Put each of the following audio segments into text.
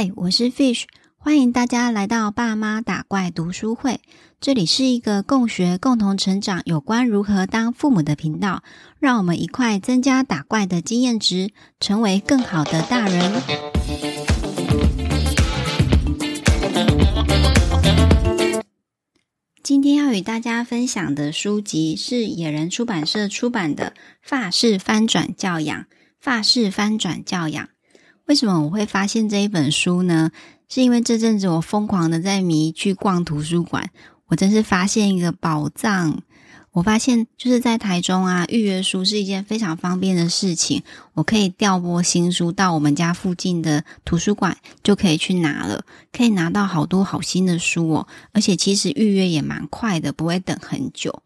嗨，我是 Fish，欢迎大家来到爸妈打怪读书会。这里是一个共学、共同成长有关如何当父母的频道，让我们一块增加打怪的经验值，成为更好的大人。今天要与大家分享的书籍是野人出版社出版的《法式翻转教养》。法式翻转教养。为什么我会发现这一本书呢？是因为这阵子我疯狂的在迷去逛图书馆，我真是发现一个宝藏。我发现就是在台中啊，预约书是一件非常方便的事情。我可以调拨新书到我们家附近的图书馆，就可以去拿了，可以拿到好多好新的书哦。而且其实预约也蛮快的，不会等很久。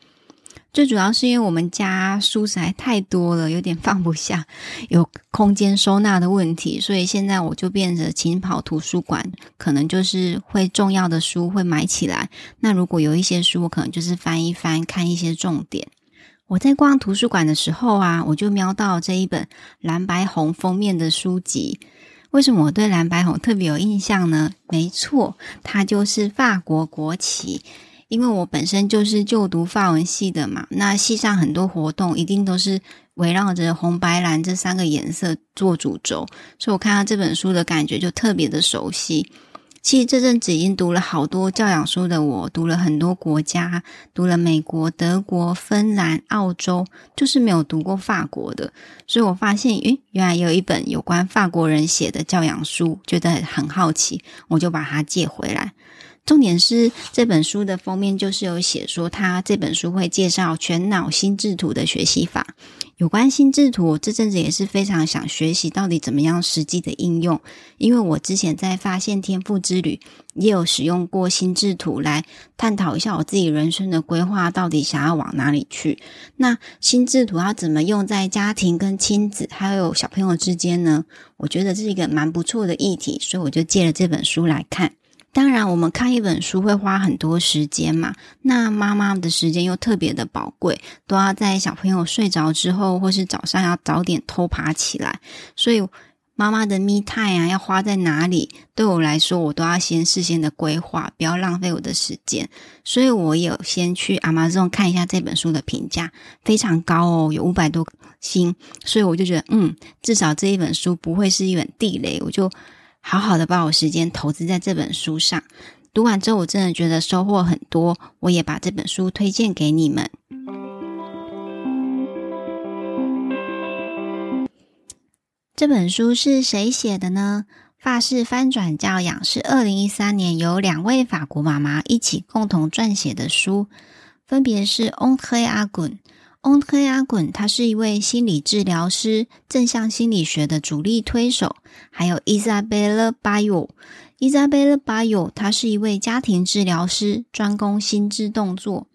最主要是因为我们家书实在太多了，有点放不下，有空间收纳的问题，所以现在我就变着勤跑图书馆，可能就是会重要的书会买起来。那如果有一些书，我可能就是翻一翻，看一些重点。我在逛图书馆的时候啊，我就瞄到这一本蓝白红封面的书籍。为什么我对蓝白红特别有印象呢？没错，它就是法国国旗。因为我本身就是就读法文系的嘛，那系上很多活动一定都是围绕着红白蓝这三个颜色做主轴，所以我看到这本书的感觉就特别的熟悉。其实这阵子已经读了好多教养书的我，读了很多国家，读了美国、德国、芬兰、澳洲，就是没有读过法国的，所以我发现，诶，原来有一本有关法国人写的教养书，觉得很好奇，我就把它借回来。重点是这本书的封面就是有写说，他这本书会介绍全脑心智图的学习法。有关心智图，我这阵子也是非常想学习到底怎么样实际的应用，因为我之前在发现天赋之旅也有使用过心智图来探讨一下我自己人生的规划到底想要往哪里去。那心智图要怎么用在家庭跟亲子还有小朋友之间呢？我觉得这是一个蛮不错的议题，所以我就借了这本书来看。当然，我们看一本书会花很多时间嘛。那妈妈的时间又特别的宝贵，都要在小朋友睡着之后，或是早上要早点偷爬起来。所以，妈妈的 me time 啊，要花在哪里？对我来说，我都要先事先的规划，不要浪费我的时间。所以我有先去 Amazon 看一下这本书的评价，非常高哦，有五百多星。所以我就觉得，嗯，至少这一本书不会是一本地雷，我就。好好的把我时间投资在这本书上，读完之后我真的觉得收获很多，我也把这本书推荐给你们。这本书是谁写的呢？法式翻转教养是二零一三年由两位法国妈妈一起共同撰写的书，分别是 okagun On Hay Agun，他是一位心理治疗师，正向心理学的主力推手。还有 Isabelle Bayot，Isabelle Bayot，她是一位家庭治疗师，专攻心智动作。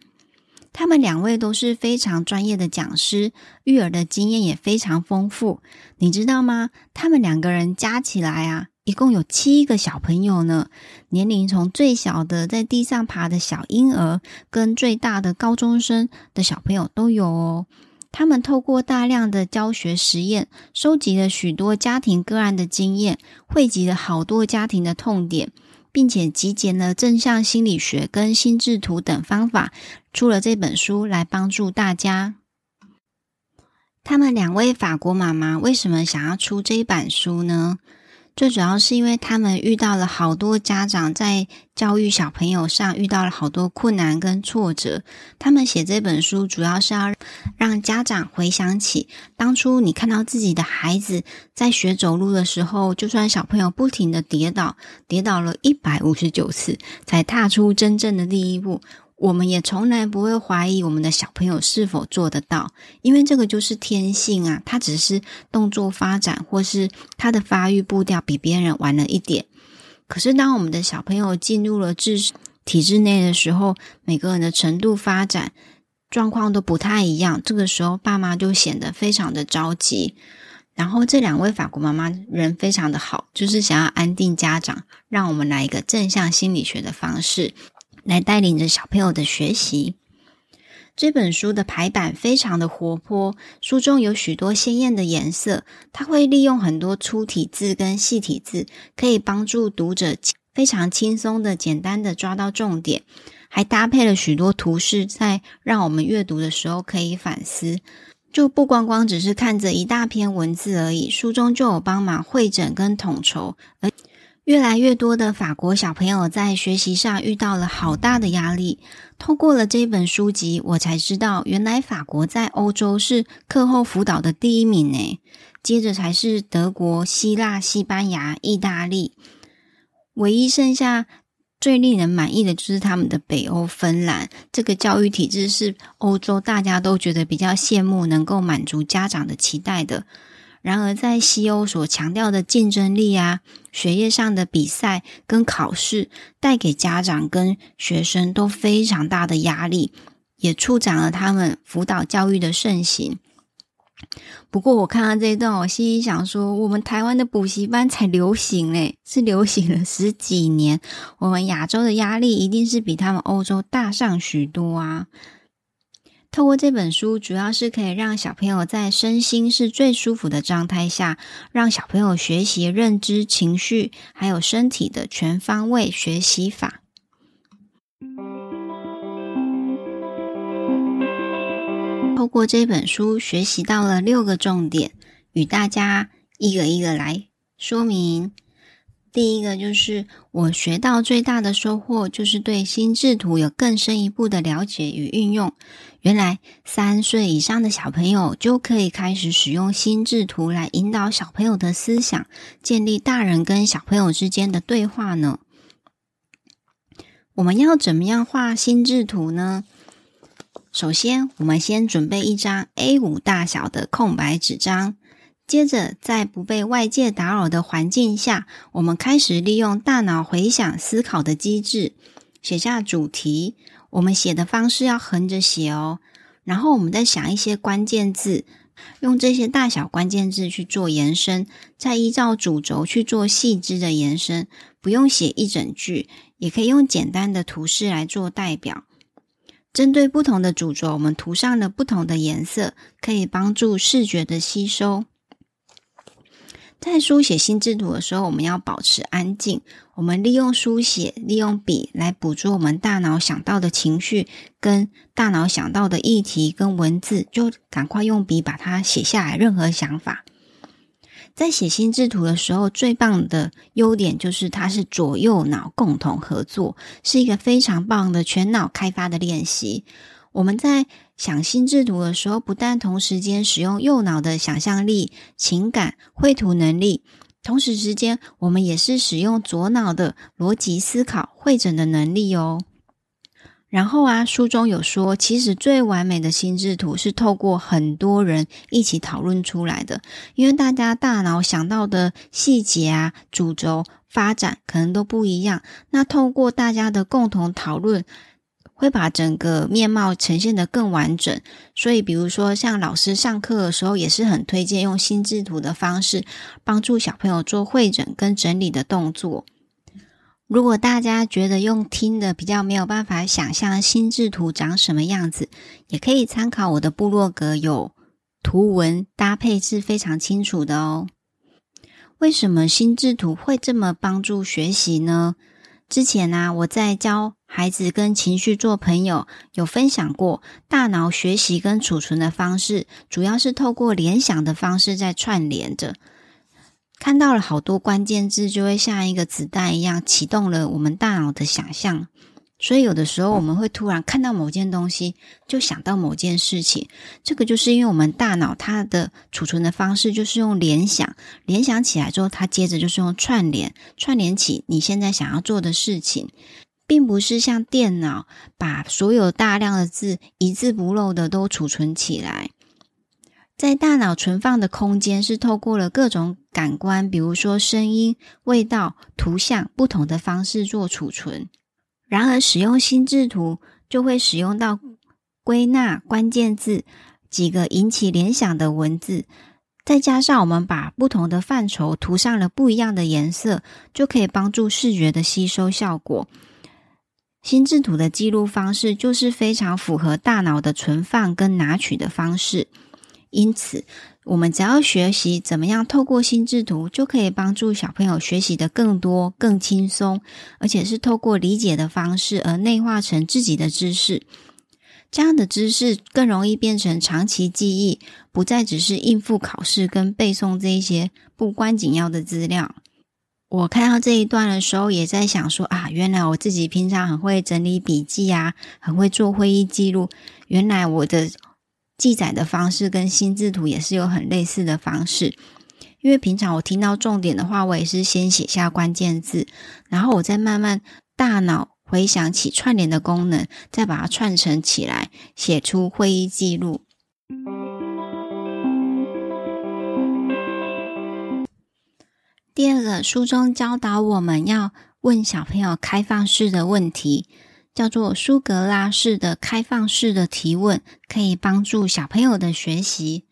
他们两位都是非常专业的讲师，育儿的经验也非常丰富。你知道吗？他们两个人加起来啊。一共有七个小朋友呢，年龄从最小的在地上爬的小婴儿，跟最大的高中生的小朋友都有哦。他们透过大量的教学实验，收集了许多家庭个案的经验，汇集了好多家庭的痛点，并且集结了正向心理学跟心智图等方法，出了这本书来帮助大家。他们两位法国妈妈为什么想要出这一本书呢？最主要是因为他们遇到了好多家长在教育小朋友上遇到了好多困难跟挫折。他们写这本书主要是要让家长回想起当初你看到自己的孩子在学走路的时候，就算小朋友不停的跌倒，跌倒了一百五十九次才踏出真正的第一步。我们也从来不会怀疑我们的小朋友是否做得到，因为这个就是天性啊，他只是动作发展或是他的发育步调比别人晚了一点。可是当我们的小朋友进入了智体制内的时候，每个人的程度发展状况都不太一样，这个时候爸妈就显得非常的着急。然后这两位法国妈妈人非常的好，就是想要安定家长，让我们来一个正向心理学的方式。来带领着小朋友的学习。这本书的排版非常的活泼，书中有许多鲜艳的颜色，它会利用很多粗体字跟细体字，可以帮助读者非常轻松的、简单的抓到重点，还搭配了许多图示，在让我们阅读的时候可以反思。就不光光只是看着一大篇文字而已，书中就有帮忙会诊跟统筹，而越来越多的法国小朋友在学习上遇到了好大的压力。透过了这本书籍，我才知道，原来法国在欧洲是课后辅导的第一名诶，接着才是德国、希腊、西班牙、意大利，唯一剩下最令人满意的就是他们的北欧芬兰。这个教育体制是欧洲大家都觉得比较羡慕，能够满足家长的期待的。然而，在西欧所强调的竞争力啊，学业上的比赛跟考试，带给家长跟学生都非常大的压力，也促长了他们辅导教育的盛行。不过，我看到这一段，我心里想说，我们台湾的补习班才流行诶，是流行了十几年，我们亚洲的压力一定是比他们欧洲大上许多啊。透过这本书，主要是可以让小朋友在身心是最舒服的状态下，让小朋友学习认知、情绪还有身体的全方位学习法。透过这本书，学习到了六个重点，与大家一个一个来说明。第一个就是我学到最大的收获，就是对心智图有更深一步的了解与运用。原来三岁以上的小朋友就可以开始使用心智图来引导小朋友的思想，建立大人跟小朋友之间的对话呢。我们要怎么样画心智图呢？首先，我们先准备一张 A5 大小的空白纸张。接着，在不被外界打扰的环境下，我们开始利用大脑回想思考的机制，写下主题。我们写的方式要横着写哦。然后，我们再想一些关键字，用这些大小关键字去做延伸，再依照主轴去做细致的延伸。不用写一整句，也可以用简单的图示来做代表。针对不同的主轴，我们涂上了不同的颜色，可以帮助视觉的吸收。在书写心智图的时候，我们要保持安静。我们利用书写，利用笔来捕捉我们大脑想到的情绪，跟大脑想到的议题跟文字，就赶快用笔把它写下来。任何想法，在写心智图的时候，最棒的优点就是它是左右脑共同合作，是一个非常棒的全脑开发的练习。我们在想心智图的时候，不但同时间使用右脑的想象力、情感、绘图能力，同时之间我们也是使用左脑的逻辑思考、会诊的能力哦。然后啊，书中有说，其实最完美的心智图是透过很多人一起讨论出来的，因为大家大脑想到的细节啊、主轴发展可能都不一样，那透过大家的共同讨论。会把整个面貌呈现得更完整，所以比如说像老师上课的时候，也是很推荐用心智图的方式帮助小朋友做汇整跟整理的动作。如果大家觉得用听的比较没有办法想象心智图长什么样子，也可以参考我的部落格，有图文搭配是非常清楚的哦。为什么心智图会这么帮助学习呢？之前呢、啊，我在教孩子跟情绪做朋友，有分享过大脑学习跟储存的方式，主要是透过联想的方式在串联着。看到了好多关键字，就会像一个子弹一样启动了我们大脑的想象。所以有的时候我们会突然看到某件东西，就想到某件事情。这个就是因为我们大脑它的储存的方式就是用联想，联想起来之后，它接着就是用串联，串联起你现在想要做的事情，并不是像电脑把所有大量的字一字不漏的都储存起来。在大脑存放的空间是透过了各种感官，比如说声音、味道、图像，不同的方式做储存。然而，使用心智图就会使用到归纳关键字几个引起联想的文字，再加上我们把不同的范畴涂上了不一样的颜色，就可以帮助视觉的吸收效果。心智图的记录方式就是非常符合大脑的存放跟拿取的方式，因此，我们只要学习怎么样透过心智图，就可以帮助小朋友学习的更多、更轻松，而且是透过理解的方式而内化成自己的知识。这样的知识更容易变成长期记忆，不再只是应付考试跟背诵这一些不关紧要的资料。我看到这一段的时候，也在想说啊，原来我自己平常很会整理笔记啊，很会做会议记录。原来我的记载的方式跟心智图也是有很类似的方式。因为平常我听到重点的话，我也是先写下关键字，然后我再慢慢大脑回想起串联的功能，再把它串成起来，写出会议记录。第二个，书中教导我们要问小朋友开放式的问题，叫做苏格拉式的开放式的提问，可以帮助小朋友的学习。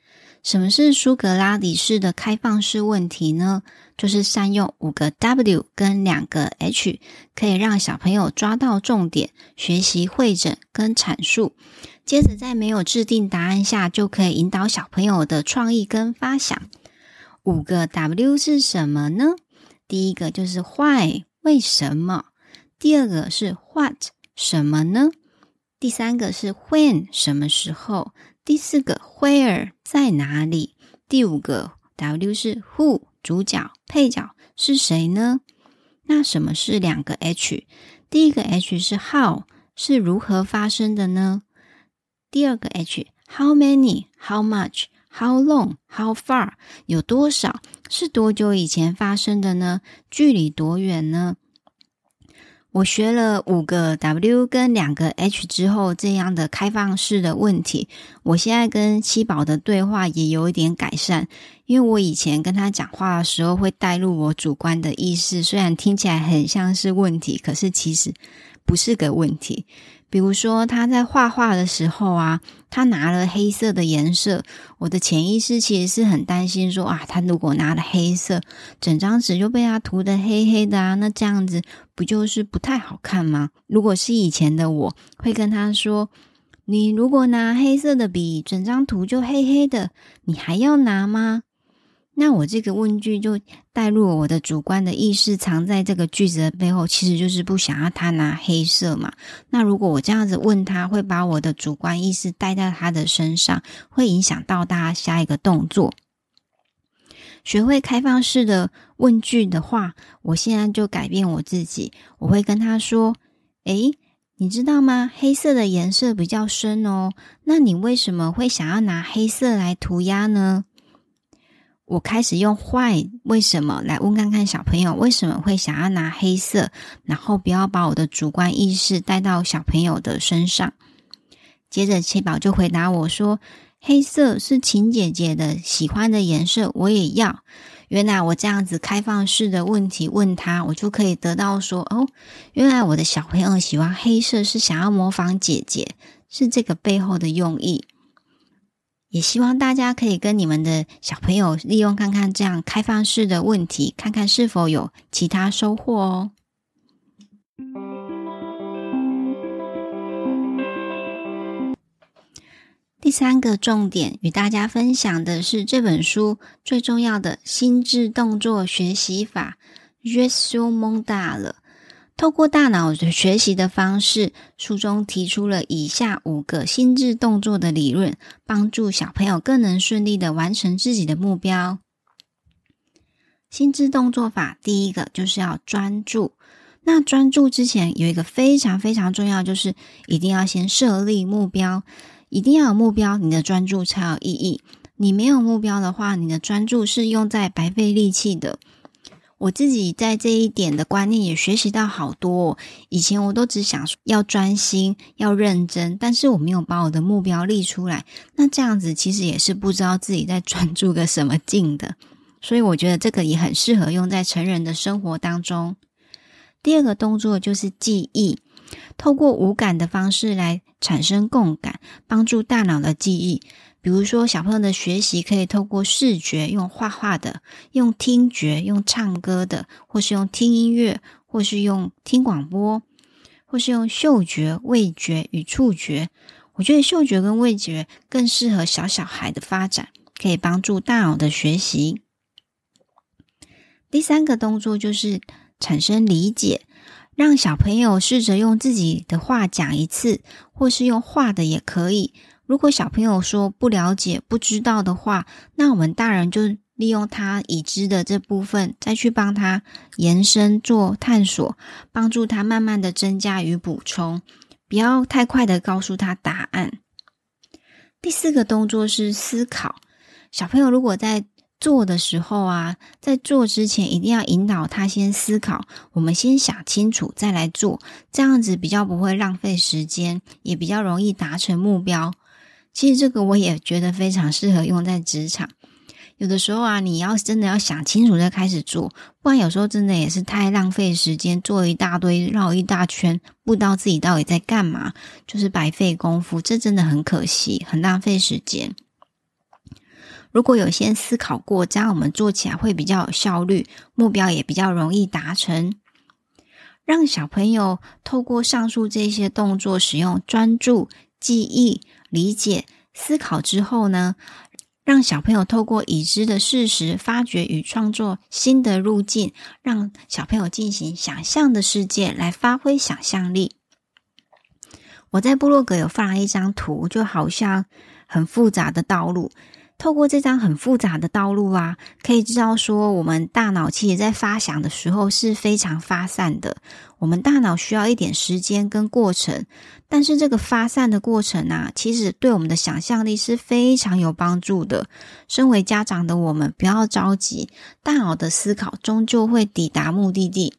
什么是苏格拉底式的开放式问题呢？就是善用五个 W 跟两个 H，可以让小朋友抓到重点，学习会诊跟阐述。接着在没有制定答案下，就可以引导小朋友的创意跟发想。五个 W 是什么呢？第一个就是 Why，为什么？第二个是 What，什么呢？第三个是 When，什么时候？第四个 Where，在哪里？第五个 W 是 Who，主角、配角是谁呢？那什么是两个 H？第一个 H 是 How，是如何发生的呢？第二个 H，How many，How much How long? How far? 有多少？是多久以前发生的呢？距离多远呢？我学了五个 W 跟两个 H 之后，这样的开放式的问题，我现在跟七宝的对话也有一点改善。因为我以前跟他讲话的时候，会带入我主观的意识，虽然听起来很像是问题，可是其实不是个问题。比如说，他在画画的时候啊，他拿了黑色的颜色，我的潜意识其实是很担心说啊，他如果拿了黑色，整张纸就被他涂的黑黑的啊，那这样子不就是不太好看吗？如果是以前的我，会跟他说，你如果拿黑色的笔，整张图就黑黑的，你还要拿吗？那我这个问句就带入我的主观的意识，藏在这个句子的背后，其实就是不想要他拿黑色嘛。那如果我这样子问他，会把我的主观意识带到他的身上，会影响到他下一个动作。学会开放式的问句的话，我现在就改变我自己，我会跟他说：“诶，你知道吗？黑色的颜色比较深哦。那你为什么会想要拿黑色来涂鸦呢？”我开始用 why 为什么来问看看小朋友为什么会想要拿黑色，然后不要把我的主观意识带到小朋友的身上。接着七宝就回答我说：“黑色是晴姐姐的喜欢的颜色，我也要。”原来我这样子开放式的问题问他，我就可以得到说：“哦，原来我的小朋友喜欢黑色是想要模仿姐姐，是这个背后的用意。”也希望大家可以跟你们的小朋友利用看看这样开放式的问题，看看是否有其他收获哦。第三个重点与大家分享的是这本书最重要的心智动作学习法 Jeu sur Mental 透过大脑学习的方式，书中提出了以下五个心智动作的理论，帮助小朋友更能顺利的完成自己的目标。心智动作法第一个就是要专注。那专注之前有一个非常非常重要，就是一定要先设立目标，一定要有目标，你的专注才有意义。你没有目标的话，你的专注是用在白费力气的。我自己在这一点的观念也学习到好多。以前我都只想要专心、要认真，但是我没有把我的目标立出来。那这样子其实也是不知道自己在专注个什么劲的。所以我觉得这个也很适合用在成人的生活当中。第二个动作就是记忆，透过五感的方式来产生共感，帮助大脑的记忆。比如说，小朋友的学习可以透过视觉，用画画的；用听觉，用唱歌的；或是用听音乐，或是用听广播；或是用嗅觉、味觉与触觉。我觉得嗅觉跟味觉更适合小小孩的发展，可以帮助大脑的学习。第三个动作就是产生理解，让小朋友试着用自己的话讲一次，或是用画的也可以。如果小朋友说不了解、不知道的话，那我们大人就利用他已知的这部分，再去帮他延伸做探索，帮助他慢慢的增加与补充。不要太快的告诉他答案。第四个动作是思考。小朋友如果在做的时候啊，在做之前一定要引导他先思考。我们先想清楚再来做，这样子比较不会浪费时间，也比较容易达成目标。其实这个我也觉得非常适合用在职场。有的时候啊，你要真的要想清楚再开始做，不然有时候真的也是太浪费时间，做一大堆绕一大圈，不知道自己到底在干嘛，就是白费功夫，这真的很可惜，很浪费时间。如果有先思考过，这样我们做起来会比较有效率，目标也比较容易达成。让小朋友透过上述这些动作，使用专注、记忆、理解、思考之后呢，让小朋友透过已知的事实，发掘与创作新的路径，让小朋友进行想象的世界来发挥想象力。我在部落格有放了一张图，就好像很复杂的道路。透过这张很复杂的道路啊，可以知道说，我们大脑其实在发想的时候是非常发散的。我们大脑需要一点时间跟过程，但是这个发散的过程啊，其实对我们的想象力是非常有帮助的。身为家长的我们，不要着急，大脑的思考终究会抵达目的地。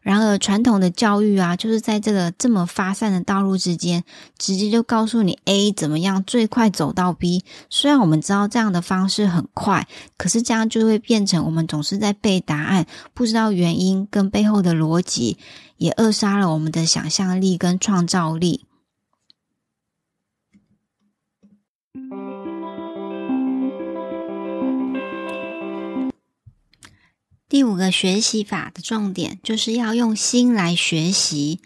然而，传统的教育啊，就是在这个这么发散的道路之间，直接就告诉你 A 怎么样最快走到 B。虽然我们知道这样的方式很快，可是这样就会变成我们总是在背答案，不知道原因跟背后的逻辑，也扼杀了我们的想象力跟创造力。第五个学习法的重点就是要用心来学习。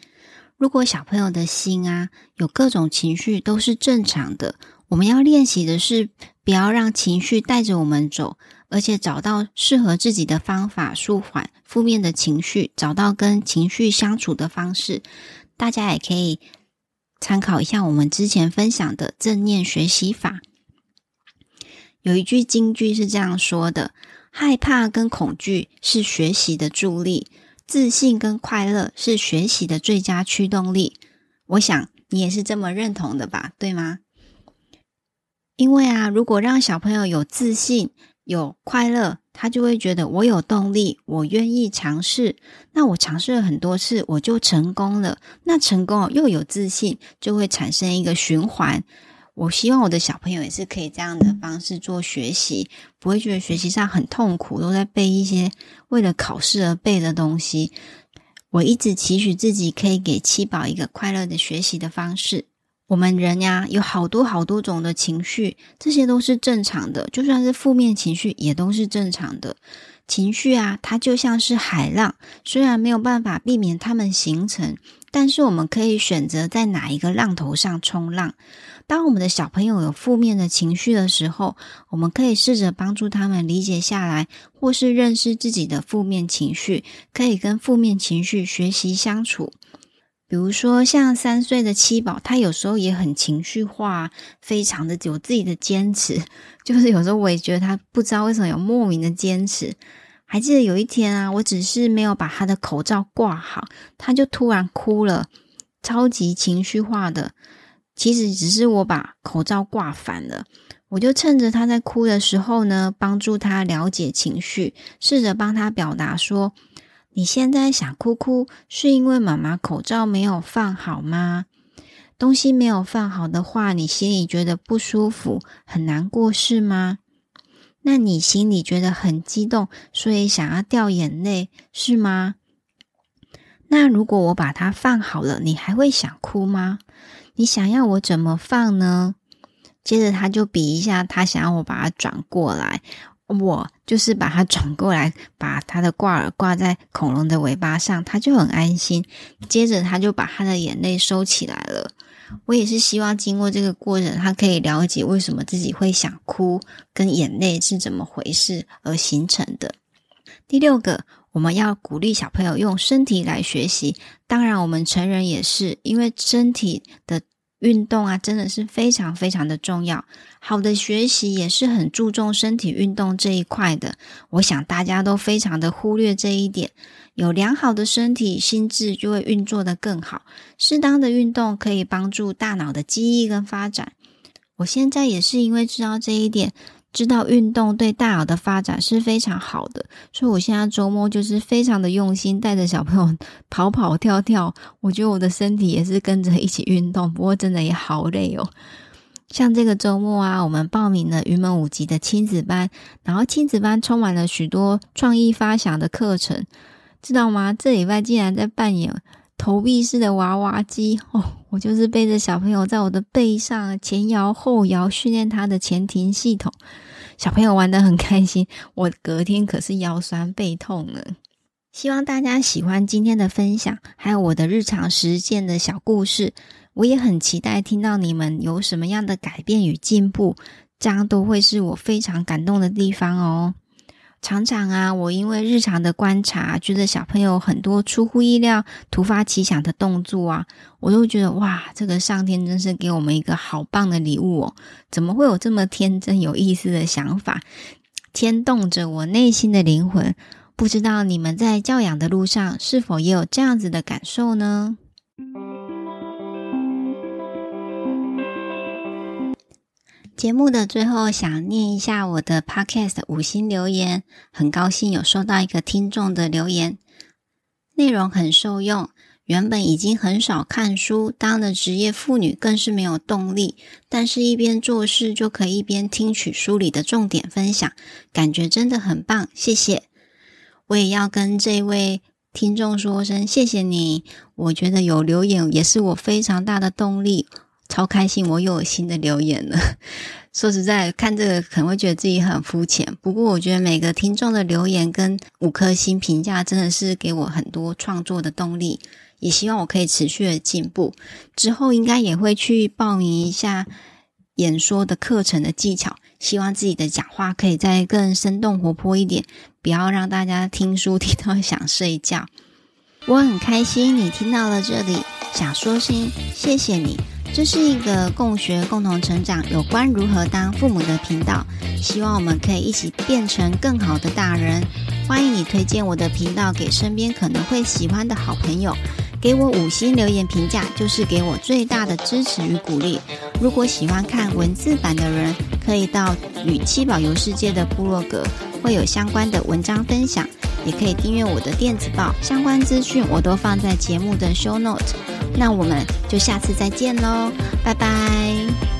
如果小朋友的心啊有各种情绪都是正常的，我们要练习的是不要让情绪带着我们走，而且找到适合自己的方法舒缓负面的情绪，找到跟情绪相处的方式。大家也可以参考一下我们之前分享的正念学习法。有一句金句是这样说的。害怕跟恐惧是学习的助力，自信跟快乐是学习的最佳驱动力。我想你也是这么认同的吧？对吗？因为啊，如果让小朋友有自信、有快乐，他就会觉得我有动力，我愿意尝试。那我尝试了很多次，我就成功了。那成功又有自信，就会产生一个循环。我希望我的小朋友也是可以这样的方式做学习，不会觉得学习上很痛苦，都在背一些为了考试而背的东西。我一直期许自己可以给七宝一个快乐的学习的方式。我们人呀，有好多好多种的情绪，这些都是正常的，就算是负面情绪也都是正常的。情绪啊，它就像是海浪，虽然没有办法避免它们形成，但是我们可以选择在哪一个浪头上冲浪。当我们的小朋友有负面的情绪的时候，我们可以试着帮助他们理解下来，或是认识自己的负面情绪，可以跟负面情绪学习相处。比如说，像三岁的七宝，他有时候也很情绪化，非常的有自己的坚持。就是有时候我也觉得他不知道为什么有莫名的坚持。还记得有一天啊，我只是没有把他的口罩挂好，他就突然哭了，超级情绪化的。其实只是我把口罩挂反了，我就趁着他在哭的时候呢，帮助他了解情绪，试着帮他表达说：“你现在想哭哭，是因为妈妈口罩没有放好吗？东西没有放好的话，你心里觉得不舒服，很难过是吗？”那你心里觉得很激动，所以想要掉眼泪，是吗？那如果我把它放好了，你还会想哭吗？你想要我怎么放呢？接着他就比一下，他想要我把它转过来。我就是把它转过来，把它的挂耳挂在恐龙的尾巴上，它就很安心。接着，他就把他的眼泪收起来了。我也是希望经过这个过程，他可以了解为什么自己会想哭，跟眼泪是怎么回事而形成的。第六个，我们要鼓励小朋友用身体来学习，当然我们成人也是，因为身体的。运动啊，真的是非常非常的重要。好的学习也是很注重身体运动这一块的。我想大家都非常的忽略这一点。有良好的身体，心智就会运作得更好。适当的运动可以帮助大脑的记忆跟发展。我现在也是因为知道这一点。知道运动对大脑的发展是非常好的，所以我现在周末就是非常的用心，带着小朋友 跑跑跳跳。我觉得我的身体也是跟着一起运动，不过真的也好累哦。像这个周末啊，我们报名了云门舞集的亲子班，然后亲子班充满了许多创意发想的课程，知道吗？这礼拜竟然在扮演投币式的娃娃机 哦，我就是背着小朋友在我的背上前摇后摇，训练他的前庭系统。小朋友玩得很开心，我隔天可是腰酸背痛呢。希望大家喜欢今天的分享，还有我的日常实践的小故事。我也很期待听到你们有什么样的改变与进步，这样都会是我非常感动的地方哦。常常啊，我因为日常的观察，觉得小朋友很多出乎意料、突发奇想的动作啊，我都觉得哇，这个上天真是给我们一个好棒的礼物哦！怎么会有这么天真有意思的想法，牵动着我内心的灵魂？不知道你们在教养的路上是否也有这样子的感受呢？节目的最后，想念一下我的 Podcast 五星留言。很高兴有收到一个听众的留言，内容很受用。原本已经很少看书，当了职业妇女更是没有动力。但是，一边做事就可以一边听取书里的重点分享，感觉真的很棒。谢谢！我也要跟这位听众说声谢谢你。我觉得有留言也是我非常大的动力。超开心！我又有新的留言了。说实在，看这个可能会觉得自己很肤浅。不过，我觉得每个听众的留言跟五颗星评价真的是给我很多创作的动力。也希望我可以持续的进步。之后应该也会去报名一下演说的课程的技巧。希望自己的讲话可以再更生动活泼一点，不要让大家听书听到想睡觉。我很开心你听到了这里，想说声谢谢你。这是一个共学、共同成长，有关如何当父母的频道。希望我们可以一起变成更好的大人。欢迎你推荐我的频道给身边可能会喜欢的好朋友，给我五星留言评价，就是给我最大的支持与鼓励。如果喜欢看文字版的人，可以到与七宝游世界的部落格，会有相关的文章分享。也可以订阅我的电子报，相关资讯我都放在节目的 show note。那我们就下次再见喽，拜拜。